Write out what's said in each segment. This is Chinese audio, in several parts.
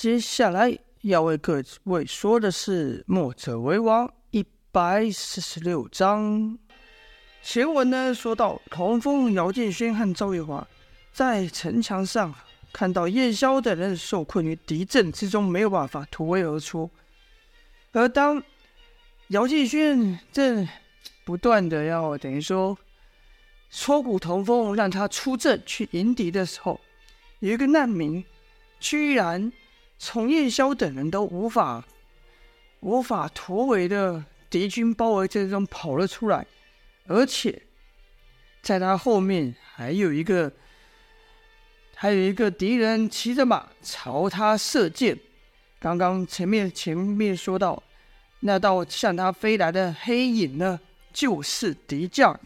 接下来要为各位说的是《墨者为王》一百四十六章。前文呢说到，童风、姚建轩和赵月华在城墙上看到叶萧等人受困于敌阵之中，没有办法突围而出。而当姚建轩正不断的要等于说戳骨童风，让他出阵去迎敌的时候，有一个难民居然从叶萧等人都无法无法突围的敌军包围阵中跑了出来，而且在他后面还有一个还有一个敌人骑着马朝他射箭。刚刚前面前面说到，那道向他飞来的黑影呢，就是敌将，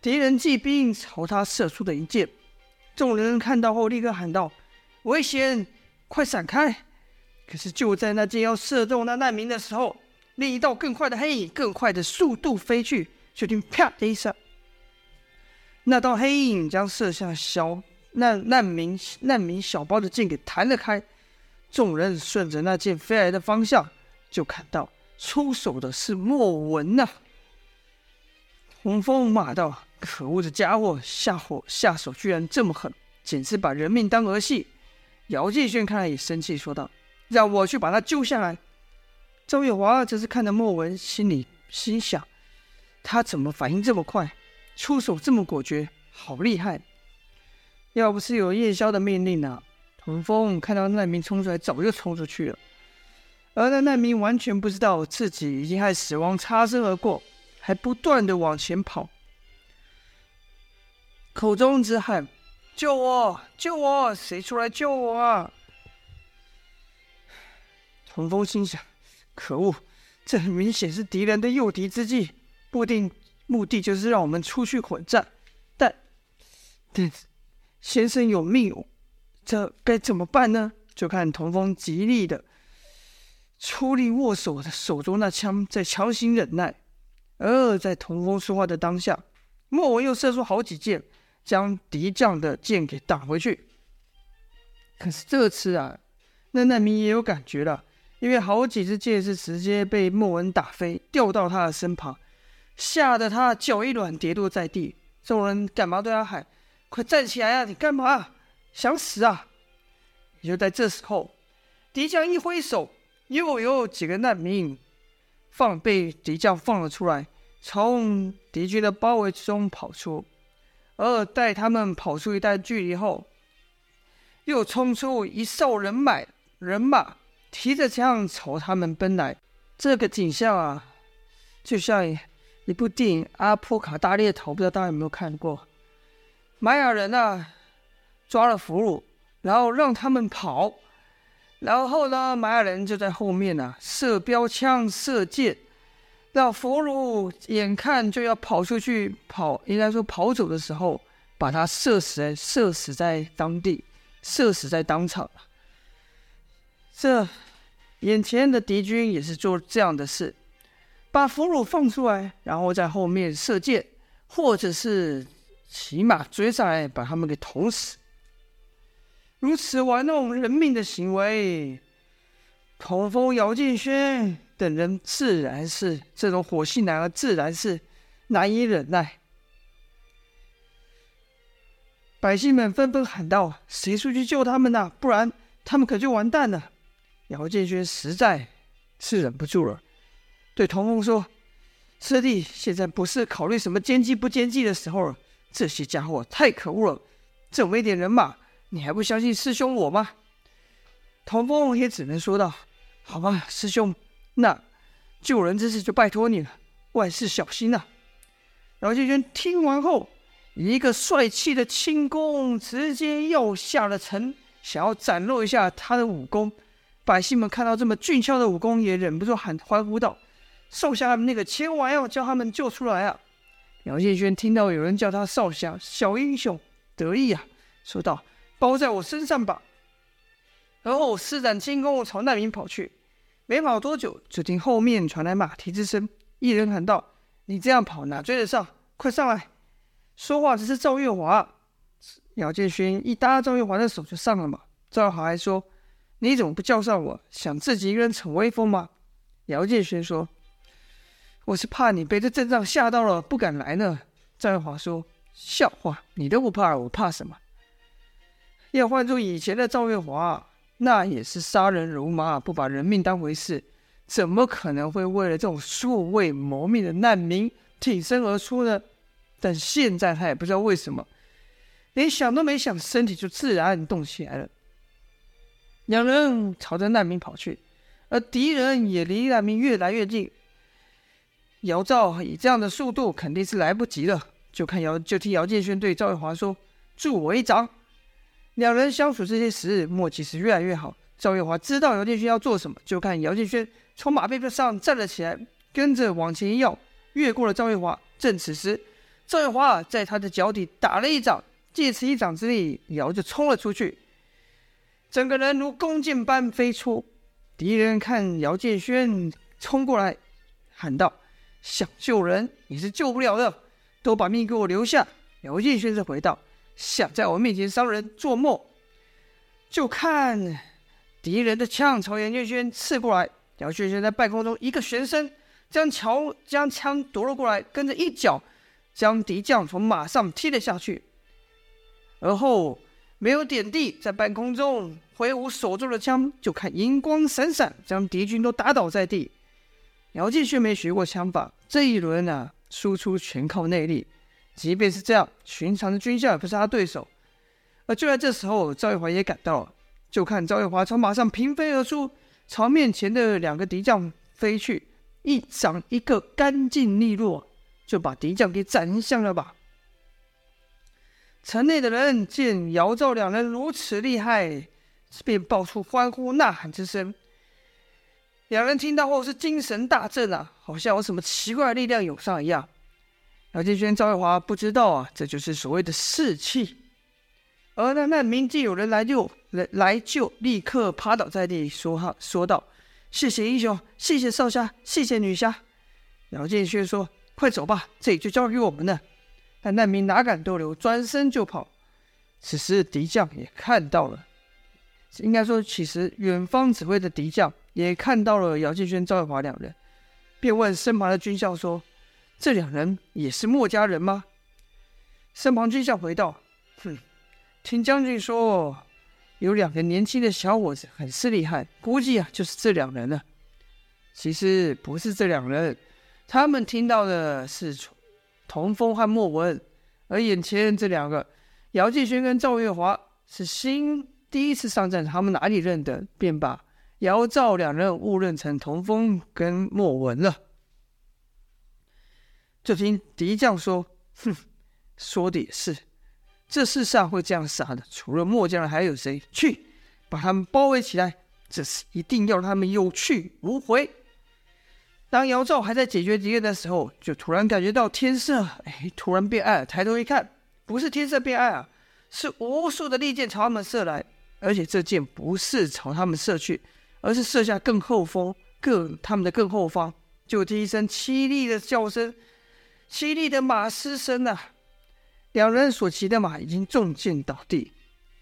敌人骑兵朝他射出的一箭，众人看到后立刻喊道：“危险，快闪开！”可是就在那箭要射中那难民的时候，另一道更快的黑影，更快的速度飞去，就听啪的一声，那道黑影将射向小难难民难民小包的箭给弹了开，众人顺着那箭飞来的方向，就看到出手的是莫文呐、啊。童风骂道：“可恶的家伙，下火下手居然这么狠，简直把人命当儿戏。”姚建轩看来也生气，说道：“让我去把他救下来。”赵月华则是看着莫文，心里心想：“他怎么反应这么快，出手这么果决，好厉害！要不是有叶萧的命令啊，童风看到难民冲出来，早就冲出去了。而那难民完全不知道自己已经和死亡擦身而过。”还不断的往前跑，口中直喊：“救我！救我！谁出来救我啊？”童风心想：“可恶，这很明显是敌人的诱敌之计，不定目的就是让我们出去混战。但，但先生有命，这该怎么办呢？”就看童风极力的出力握手的手中那枪，在强行忍耐。而在童风说话的当下，莫文又射出好几箭，将敌将的箭给挡回去。可是这次啊，那难民也有感觉了，因为好几支箭是直接被莫文打飞，掉到他的身旁，吓得他脚一软，跌落在地。众人赶忙对他喊：“快站起来啊！你干嘛？想死啊？”也就在这时候，敌将一挥手，又有几个难民。放被敌将放了出来，从敌军的包围之中跑出，而待他们跑出一段距离后，又冲出一哨人马，人马提着枪朝他们奔来。这个景象啊，就像一部电影《阿波卡大猎头》，不知道大家有没有看过？玛雅人啊，抓了俘虏，然后让他们跑。然后呢，玛雅人就在后面呢、啊，射标枪、射箭，让俘虏眼看就要跑出去跑，应该说跑走的时候，把他射死在射死在当地，射死在当场。这眼前的敌军也是做这样的事，把俘虏放出来，然后在后面射箭，或者是骑马追上来，把他们给捅死。如此玩弄人命的行为，童风、姚建轩等人自然是这种火性男儿，自然是难以忍耐。百姓们纷纷喊道：“谁出去救他们呐？不然他们可就完蛋了。”姚建轩实在是忍不住了，对童风说：“师弟，现在不是考虑什么奸计不奸计的时候了。这些家伙太可恶了，这么一点人马。”你还不相信师兄我吗？童风也只能说道：“好吧，师兄，那救人之事就拜托你了，万事小心呐、啊。”姚建轩听完后，一个帅气的轻功直接要下了城，想要展露一下他的武功。百姓们看到这么俊俏的武功，也忍不住喊欢呼道：“少侠，那个千万要将他们救出来啊！”姚建轩听到有人叫他少侠、小英雄，得意啊，说道。包在我身上吧。然后施展轻功朝难民跑去，没跑多久，就听后面传来马蹄之声。一人喊道：“你这样跑哪追得上？快上来！”说话的是赵月华。姚建勋一搭赵月华的手就上了马。赵月华还说：“你怎么不叫上我？想自己一个人逞威风吗？”姚建勋说：“我是怕你被这阵仗吓到了，不敢来呢。”赵月华说：“笑话，你都不怕，我怕什么？要换做以前的赵月华，那也是杀人如麻，不把人命当回事，怎么可能会为了这种素未谋面的难民挺身而出呢？但现在他也不知道为什么，连想都没想，身体就自然动起来了。两人朝着难民跑去，而敌人也离难民越来越近。”姚兆以这样的速度肯定是来不及了，就看姚就听姚建轩对赵玉华说：“助我一掌。”两人相处这些时日，默契是越来越好。赵月华知道姚建轩要做什么，就看姚建轩从马背上站了起来，跟着往前一跃，越过了赵月华。正此时，赵月华在他的脚底打了一掌，借此一掌之力，姚就冲了出去，整个人如弓箭般飞出。敌人看姚建轩冲过来，喊道。想救人你是救不了的，都把命给我留下。姚建轩则回道：“想在我面前伤人，做梦！”就看敌人的枪朝姚建轩刺过来，姚建轩在半空中一个旋身，将桥将枪夺了过来，跟着一脚将敌将从马上踢了下去，而后没有点地，在半空中挥舞手中的枪，就看银光闪闪，将敌军都打倒在地。姚建轩没学过枪法，这一轮呢、啊，输出全靠内力。即便是这样，寻常的军校也不是他对手。而就在这时候，赵月华也赶到了，就看赵月华从马上平飞而出，朝面前的两个敌将飞去，一掌一个干净利落，就把敌将给斩下了吧。城内的人见姚赵两人如此厉害，便爆出欢呼呐喊之声。两人听到后是精神大振啊，好像有什么奇怪的力量涌上一样。姚建轩、赵月华不知道啊，这就是所谓的士气。而那难民见有人来救，来来救，立刻趴倒在地，说哈说道：“谢谢英雄，谢谢少侠，谢谢女侠。”姚建轩说：“快走吧，这里就交给我们了。”但难民哪敢逗留，转身就跑。此时敌将也看到了，应该说，其实远方指挥的敌将。也看到了姚建轩、赵月华两人，便问身旁的军校说：“这两人也是墨家人吗？”身旁军校回道：“哼，听将军说，有两个年轻的小伙子很是厉害，估计啊就是这两人了。其实不是这两人，他们听到的是童风和莫文，而眼前这两个姚继轩跟赵月华是新第一次上战场，他们哪里认得，便把。”姚赵两人误认成童风跟莫文了。就听敌将说：“哼，说的也是，这世上会这样傻的，除了末将还有谁？去，把他们包围起来，这次一定要让他们有去无回。”当姚赵还在解决敌人的时候，就突然感觉到天色哎，突然变暗。抬头一看，不是天色变暗啊，是无数的利箭朝他们射来，而且这箭不是朝他们射去。而是射下更后方，更他们的更后方，就听一声凄厉的叫声，凄厉的马嘶声呐！两人所骑的马已经中箭倒地，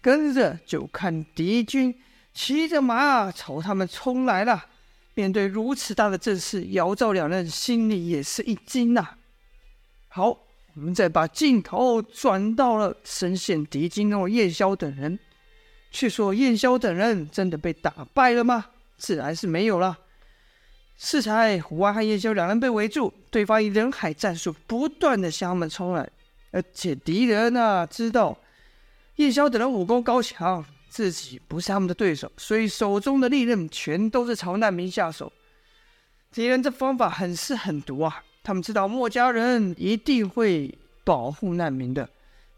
跟着就看敌军骑着马朝他们冲来了。面对如此大的阵势，姚赵两人心里也是一惊呐。好，我们再把镜头转到了深陷敌军中的燕萧等人，却说燕萧等人真的被打败了吗？自然是没有了。适才、胡安和叶萧两人被围住，对方以人海战术不断的向他们冲来，而且敌人呢、啊、知道叶萧等人武功高强，自己不是他们的对手，所以手中的利刃全都是朝难民下手。敌人这方法很是狠毒啊！他们知道墨家人一定会保护难民的，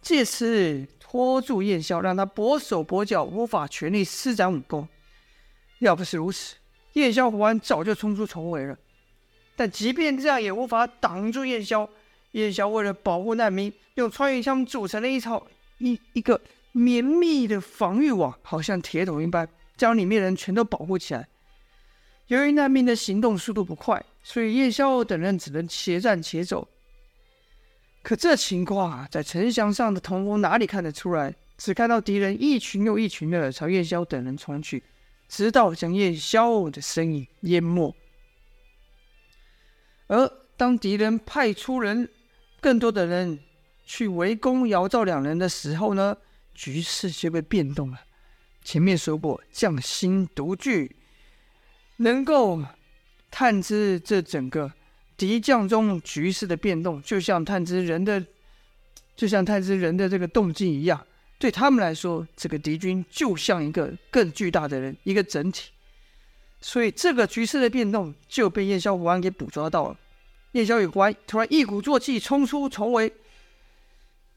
借此拖住燕萧，让他跛手跛脚，无法全力施展武功。要不是如此，燕萧胡安早就冲出重围了。但即便这样，也无法挡住燕萧。燕萧为了保护难民，用穿云枪组成了一套一一个绵密的防御网，好像铁桶一般，将里面人全都保护起来。由于难民的行动速度不快，所以燕萧等人只能且战且走。可这情况啊，在城墙上的童风哪里看得出来？只看到敌人一群又一群的朝燕萧等人冲去。直到将燕霄的身影淹没。而当敌人派出人更多的人去围攻姚赵两人的时候呢，局势就被变动了。前面说过，将心独具，能够探知这整个敌将中局势的变动，就像探知人的，就像探知人的这个动静一样。对他们来说，这个敌军就像一个更巨大的人，一个整体。所以，这个局势的变动就被燕萧、胡安给捕捉到了。燕萧与胡安突然一鼓作气冲出重围，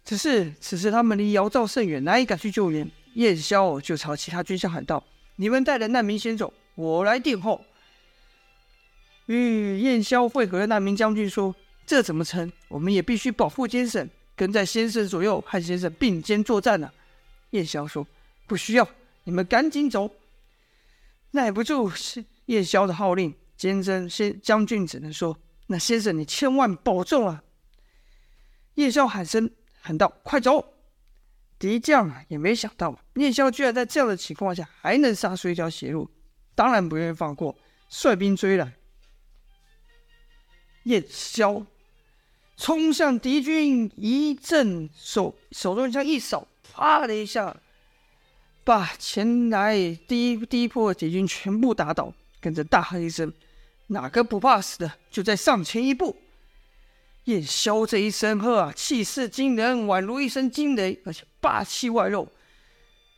只是此时他们离姚赵甚远，难以赶去救援。燕萧就朝其他军校喊道：“你们带着难民先走，我来殿后。”与燕萧会合的难民将军说：“这怎么成？我们也必须保护监审。”跟在先生左右，和先生并肩作战呢、啊。燕萧说：“不需要，你们赶紧走。”耐不住是燕萧的号令，监真先将军只能说：“那先生你千万保重啊！”燕萧喊声喊道：“快走！”敌将啊也没想到，燕萧居然在这样的情况下还能杀出一条血路，当然不愿意放过，率兵追来。燕萧。冲向敌军，一阵手手中枪一扫，啪的一下，把前来第一第一波的敌军全部打倒，跟着大喝一声：“哪个不怕死的，就再上前一步！”燕萧这一声喝啊，气势惊人，宛如一声惊雷，而且霸气外露，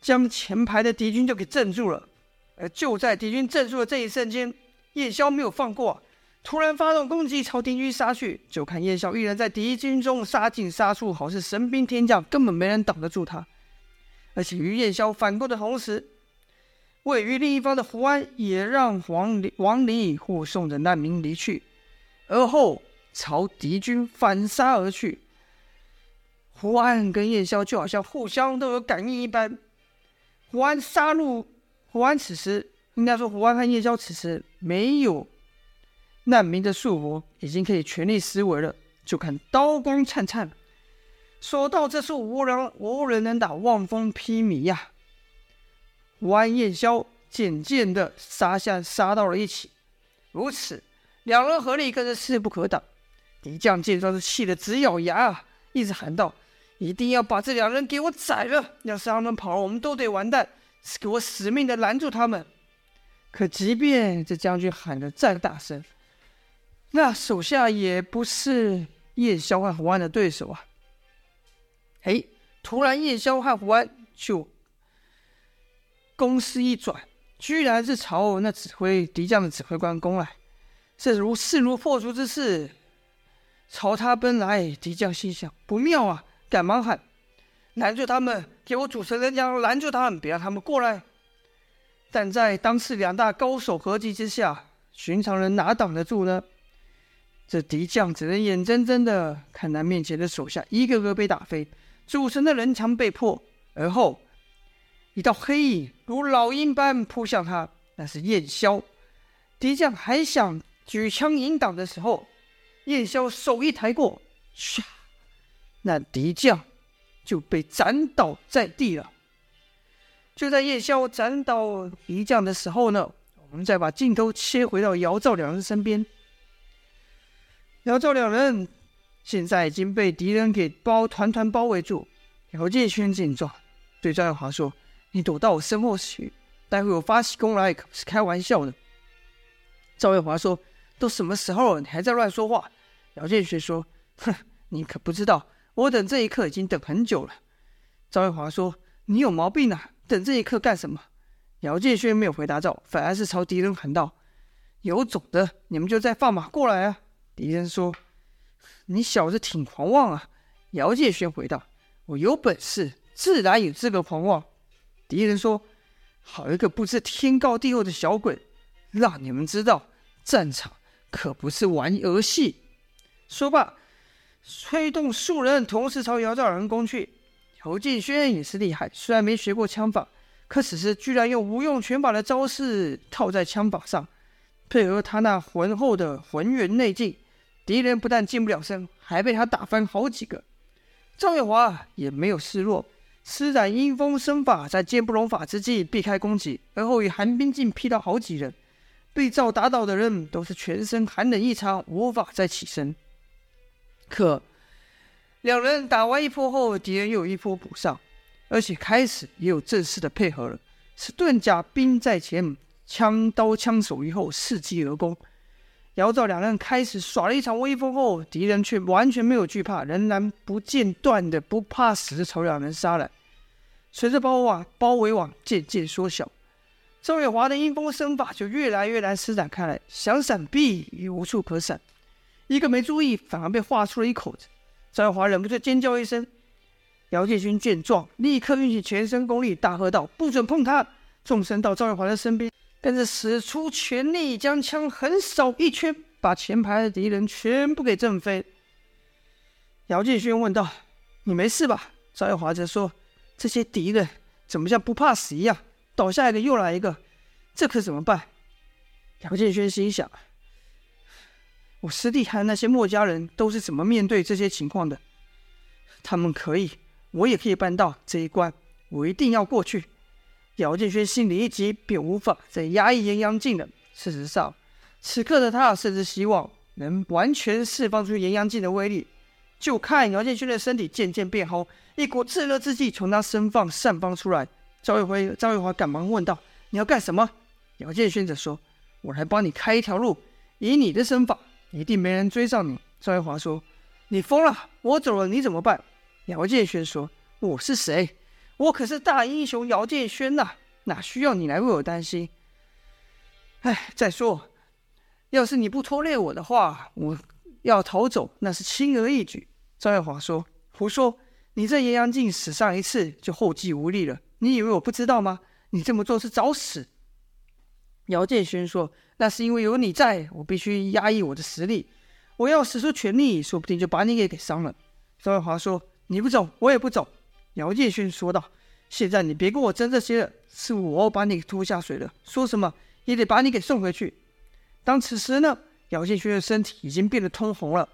将前排的敌军就给镇住了。而就在敌军镇住的这一瞬间，燕萧没有放过。突然发动攻击，朝敌军杀去。就看燕萧一人在敌军中杀进杀出，好似神兵天将，根本没人挡得住他。而且与燕萧反攻的同时，位于另一方的胡安也让王离王离护送着难民离去，而后朝敌军反杀而去。胡安跟燕萧就好像互相都有感应一般。胡安杀入，胡安此时应该说，胡安和燕萧此时没有。难民的束缚已经可以全力施为了，就看刀光灿灿。说到这处无人无人能打，望风披靡呀！弯、燕萧渐渐的杀下杀到了一起，如此两人合力更是势不可挡。敌将见状是气得直咬牙啊，一直喊道：“一定要把这两人给我宰了！要是他们跑了，我们都得完蛋！给我死命的拦住他们！”可即便这将军喊得再大声，那手下也不是燕萧和胡安的对手啊！哎，突然燕萧和胡安就攻势一转，居然是朝那指挥敌将的指挥官攻来，这如势如破竹之势，朝他奔来。敌将心想不妙啊，赶忙喊：“拦住他们！给我主持人将拦住他们，别让他们过来！”但在当时两大高手合击之下，寻常人哪挡得住呢？这敌将只能眼睁睁的看他面前的手下一个个被打飞，组成的人墙被破，而后一道黑影如老鹰般扑向他，那是燕萧。敌将还想举枪迎挡的时候，燕萧手一抬过，唰，那敌将就被斩倒在地了。就在燕萧斩倒敌将的时候呢，我们再把镜头切回到姚赵两人身边。姚赵两人现在已经被敌人给包团团包围住。姚建勋见状，对赵月华说：“你躲到我身后去，待会我发起攻来可不是开玩笑的。”赵月华说：“都什么时候了，你还在乱说话？”姚建勋说：“哼，你可不知道，我等这一刻已经等很久了。”赵月华说：“你有毛病啊，等这一刻干什么？”姚建勋没有回答赵，反而是朝敌人喊道：“有种的，你们就再放马过来啊！”敌人说：“你小子挺狂妄啊！”姚建轩回道：“我有本事，自然有资格狂妄。”敌人说：“好一个不知天高地厚的小鬼！让你们知道，战场可不是玩儿戏。”说罢，催动数人同时朝姚兆仁攻去。姚建轩也是厉害，虽然没学过枪法，可此时居然用无用拳法的招式套在枪法上，配合他那浑厚的浑元内劲。敌人不但近不了身，还被他打翻好几个。赵月华也没有示弱，施展阴风身法，在剑不容法之际避开攻击，而后以寒冰劲劈倒好几人。被赵打倒的人都是全身寒冷异常，无法再起身。可两人打完一波后，敌人又一波补上，而且开始也有正式的配合了，是盾甲兵在前，枪刀枪手于后，伺机而攻。姚赵两人开始耍了一场威风后，敌人却完全没有惧怕，仍然不间断的不怕死的朝两人杀来。随着包围网包围网渐渐缩小，赵月华的阴风身法就越来越难施展开来，想闪避也无处可闪，一个没注意，反而被划出了一口子。赵月华忍不住尖叫一声，姚建勋见状，立刻运起全身功力，大喝道：“不准碰他！”纵身到赵月华的身边。但是使出全力，将枪横扫一圈，把前排的敌人全部给震飞。姚建勋问道：“你没事吧？”赵耀华则说：“这些敌人怎么像不怕死一样？倒下一个又来一个，这可怎么办？”姚建勋心想：“我师弟和那些墨家人都是怎么面对这些情况的？他们可以，我也可以办到这一关，我一定要过去。”姚建勋心里一急，便无法再压抑炎阳镜了。事实上，此刻的他甚至希望能完全释放出炎阳镜的威力。就看姚建勋的身体渐渐变红，一股炙热之气从他身上散发出来。赵玉辉、赵玉华赶忙问道：“你要干什么？”姚建勋则说：“我来帮你开一条路。以你的身法，一定没人追上你。”赵玉华说：“你疯了！我走了，你怎么办？”姚建勋说：“我是谁？”我可是大英雄姚建轩呐，哪需要你来为我担心？哎，再说，要是你不拖累我的话，我要逃走那是轻而易举。张月华说：“胡说！你这炎阳镜使上一次就后继无力了，你以为我不知道吗？你这么做是找死。”姚建轩说：“那是因为有你在，我必须压抑我的实力。我要使出全力，说不定就把你给给伤了。”张月华说：“你不走，我也不走。”姚建勋说道：“现在你别跟我争这些了，是我把你拖下水了，说什么也得把你给送回去。”当此时呢，姚建勋的身体已经变得通红了。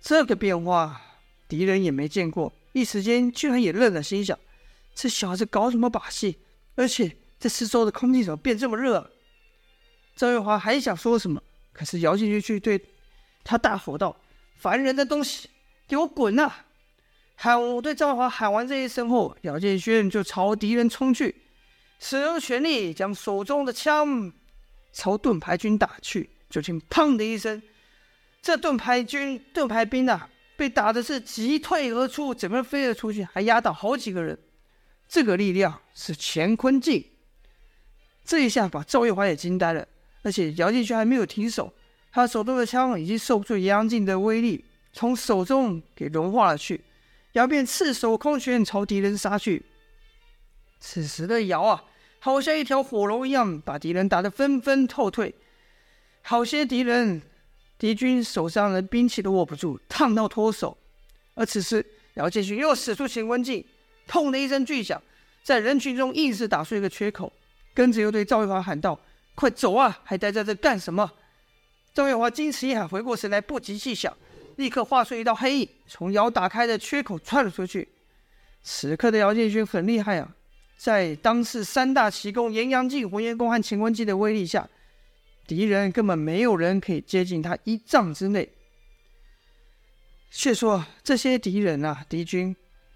这个变化，敌人也没见过，一时间居然也愣了，心想：这小子搞什么把戏？而且这四周的空气怎么变这么热？赵月华还想说什么，可是姚建勋却对他大吼道：“烦人的东西，给我滚呐！”喊我对赵华喊完这一声后，姚建勋就朝敌人冲去，使用全力将手中的枪朝盾牌军打去。就听“砰”的一声，这盾牌军盾牌兵啊，被打的是急退而出，整个飞了出去，还压倒好几个人。这个力量是乾坤劲。这一下把赵月华也惊呆了，而且姚建勋还没有停手，他手中的枪已经受不住炎阳劲的威力，从手中给融化了去。姚便赤手空拳朝敌人杀去。此时的姚啊，好像一条火龙一样，把敌人打得纷纷后退。好些敌人、敌军手上的兵器都握不住，烫到脱手。而此时，姚建勋又使出乾坤劲，砰的一声巨响，在人群中硬是打出一个缺口，跟着又对赵月华喊道：“快走啊，还待在这干什么？”赵月华惊迟一喊，回过神来，不及细想。立刻化出一道黑影，从姚打开的缺口窜了出去。此刻的姚建勋很厉害啊，在当世三大奇功——炎阳劲、火焰功和乾坤劲的威力下，敌人根本没有人可以接近他一丈之内。却说这些敌人啊，敌军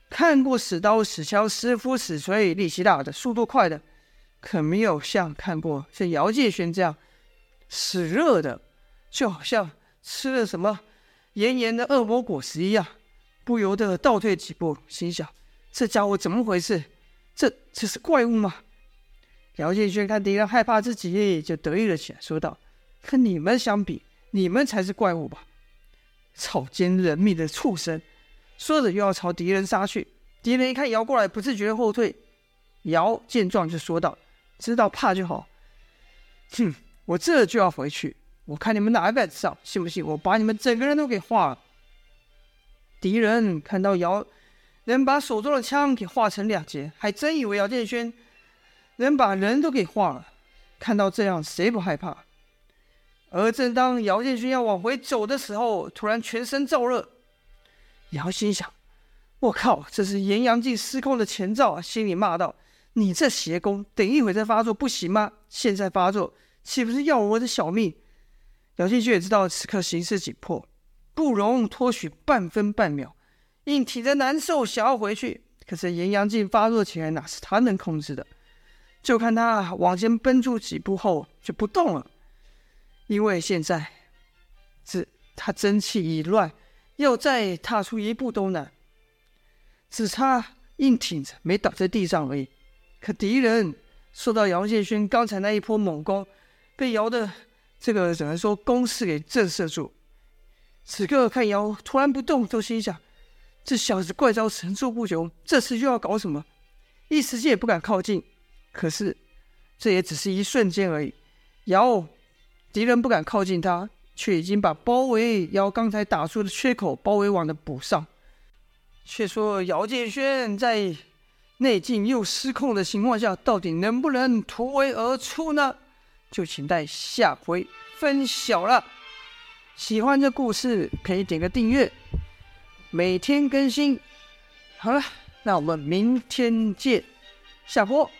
看过使刀、使枪、使斧、使锤，力气大的、速度快的，可没有像看过像姚建勋这样使热的，就好像吃了什么。炎炎的恶魔果实一样，不由得倒退几步，心想：这家伙怎么回事？这这是怪物吗？姚建轩看敌人害怕自己，就得意了起来，说道：“跟你们相比，你们才是怪物吧？草菅人命的畜生！”说着又要朝敌人杀去。敌人一看姚过来，不自觉后退。姚见状就说道：“知道怕就好。哼，我这就要回去。”我看你们哪敢上？信不信我把你们整个人都给化了？敌人看到姚能把手中的枪给化成两截，还真以为姚建轩能把人都给化了。看到这样，谁不害怕？而正当姚建勋要往回走的时候，突然全身燥热。姚心想：我靠，这是炎阳镜失控的前兆啊！心里骂道：“你这邪功，等一会再发作不行吗？现在发作，岂不是要我的小命？”姚建勋也知道此刻形势紧迫，不容拖许半分半秒，硬挺着难受，想要回去。可是炎阳镜发作起来，哪是他能控制的？就看他往前奔出几步后就不动了，因为现在这他真气已乱，要再踏出一步都难。只差硬挺着没倒在地上而已，可敌人受到姚建勋刚才那一波猛攻，被摇的这个只能说攻势给震慑住。此刻看姚突然不动，都心想：这小子怪招层出不穷，这次又要搞什么？一时间也不敢靠近。可是这也只是一瞬间而已。姚敌人不敢靠近他，却已经把包围姚刚才打出的缺口包围网的补上。却说姚建轩在内劲又失控的情况下，到底能不能突围而出呢？就请待下回分晓了。喜欢这故事可以点个订阅，每天更新。好了，那我们明天见，下播。